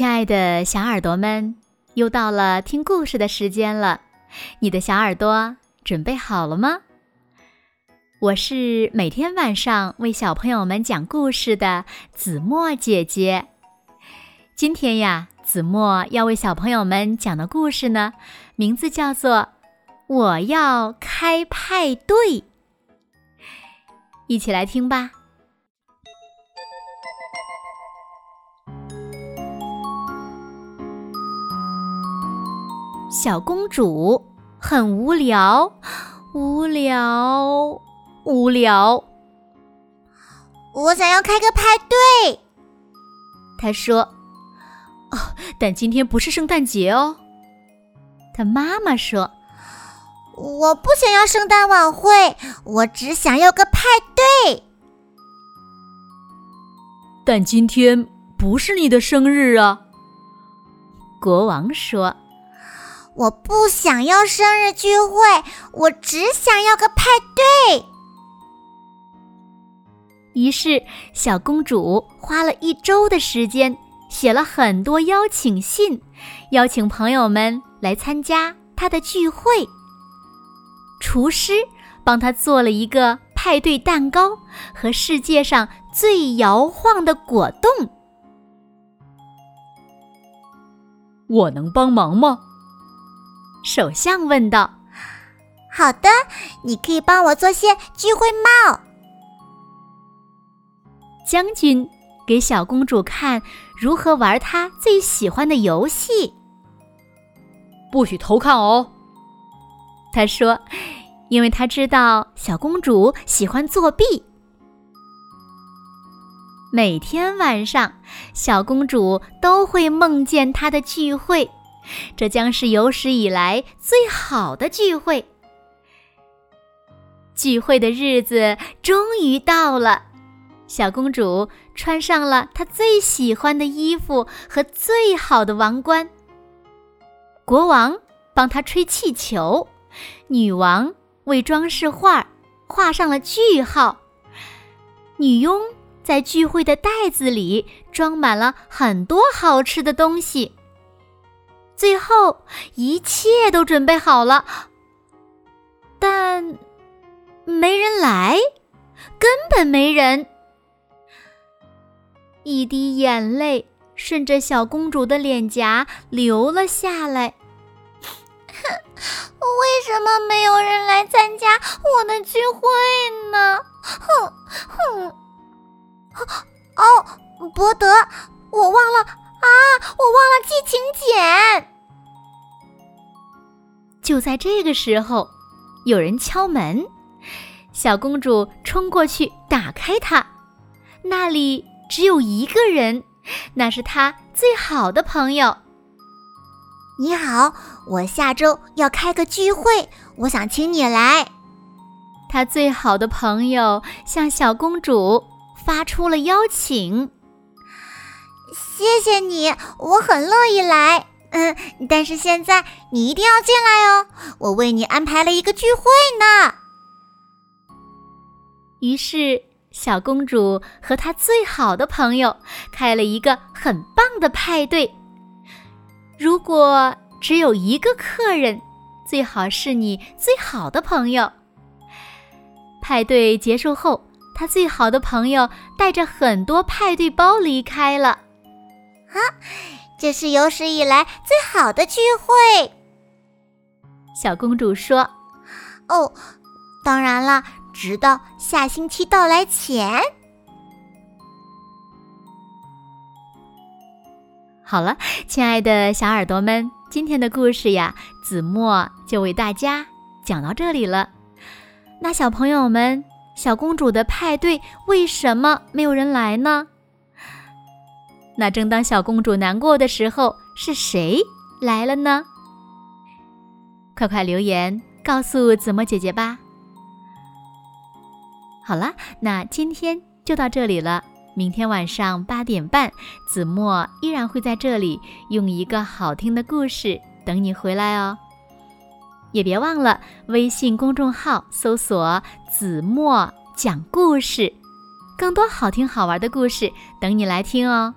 亲爱的小耳朵们，又到了听故事的时间了。你的小耳朵准备好了吗？我是每天晚上为小朋友们讲故事的子墨姐姐。今天呀，子墨要为小朋友们讲的故事呢，名字叫做《我要开派对》。一起来听吧。小公主很无聊，无聊，无聊。我想要开个派对。她说：“哦，但今天不是圣诞节哦。”她妈妈说：“我不想要圣诞晚会，我只想要个派对。”但今天不是你的生日啊。国王说。我不想要生日聚会，我只想要个派对。于是，小公主花了一周的时间，写了很多邀请信，邀请朋友们来参加她的聚会。厨师帮她做了一个派对蛋糕和世界上最摇晃的果冻。我能帮忙吗？首相问道：“好的，你可以帮我做些聚会帽。”将军给小公主看如何玩她最喜欢的游戏。不许偷看哦，他说，因为他知道小公主喜欢作弊。每天晚上，小公主都会梦见她的聚会。这将是有史以来最好的聚会。聚会的日子终于到了，小公主穿上了她最喜欢的衣服和最好的王冠。国王帮她吹气球，女王为装饰画画上了句号，女佣在聚会的袋子里装满了很多好吃的东西。最后，一切都准备好了，但没人来，根本没人。一滴眼泪顺着小公主的脸颊流了下来。为什么没有人来参加我的聚会呢？哼哼！哦，伯德，我忘了。啊！我忘了寄请柬。就在这个时候，有人敲门，小公主冲过去打开它，那里只有一个人，那是她最好的朋友。你好，我下周要开个聚会，我想请你来。她最好的朋友向小公主发出了邀请。谢谢你，我很乐意来。嗯，但是现在你一定要进来哦，我为你安排了一个聚会呢。于是，小公主和她最好的朋友开了一个很棒的派对。如果只有一个客人，最好是你最好的朋友。派对结束后，她最好的朋友带着很多派对包离开了。啊，这是有史以来最好的聚会。小公主说：“哦，当然了，直到下星期到来前。”好了，亲爱的小耳朵们，今天的故事呀，子墨就为大家讲到这里了。那小朋友们，小公主的派对为什么没有人来呢？那正当小公主难过的时候，是谁来了呢？快快留言告诉子墨姐姐吧。好了，那今天就到这里了。明天晚上八点半，子墨依然会在这里用一个好听的故事等你回来哦。也别忘了微信公众号搜索“子墨讲故事”，更多好听好玩的故事等你来听哦。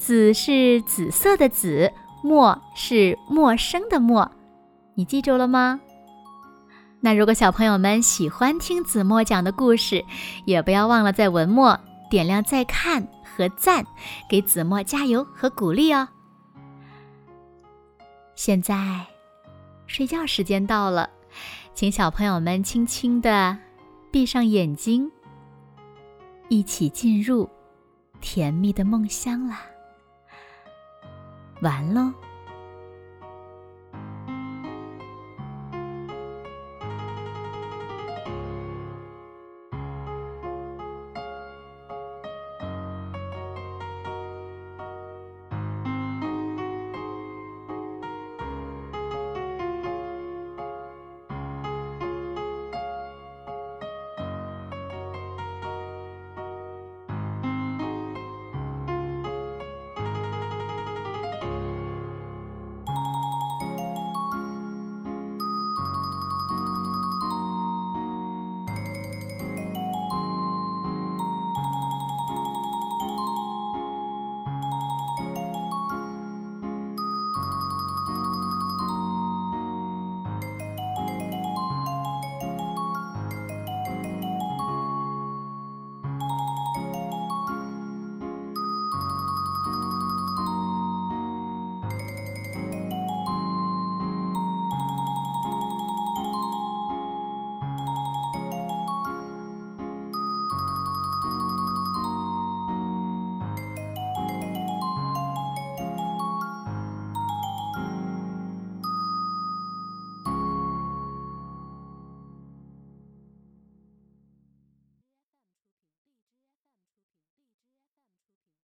紫是紫色的紫，陌是陌生的陌，你记住了吗？那如果小朋友们喜欢听子墨讲的故事，也不要忘了在文末点亮再看和赞，给子墨加油和鼓励哦。现在，睡觉时间到了，请小朋友们轻轻的闭上眼睛，一起进入甜蜜的梦乡啦。完了。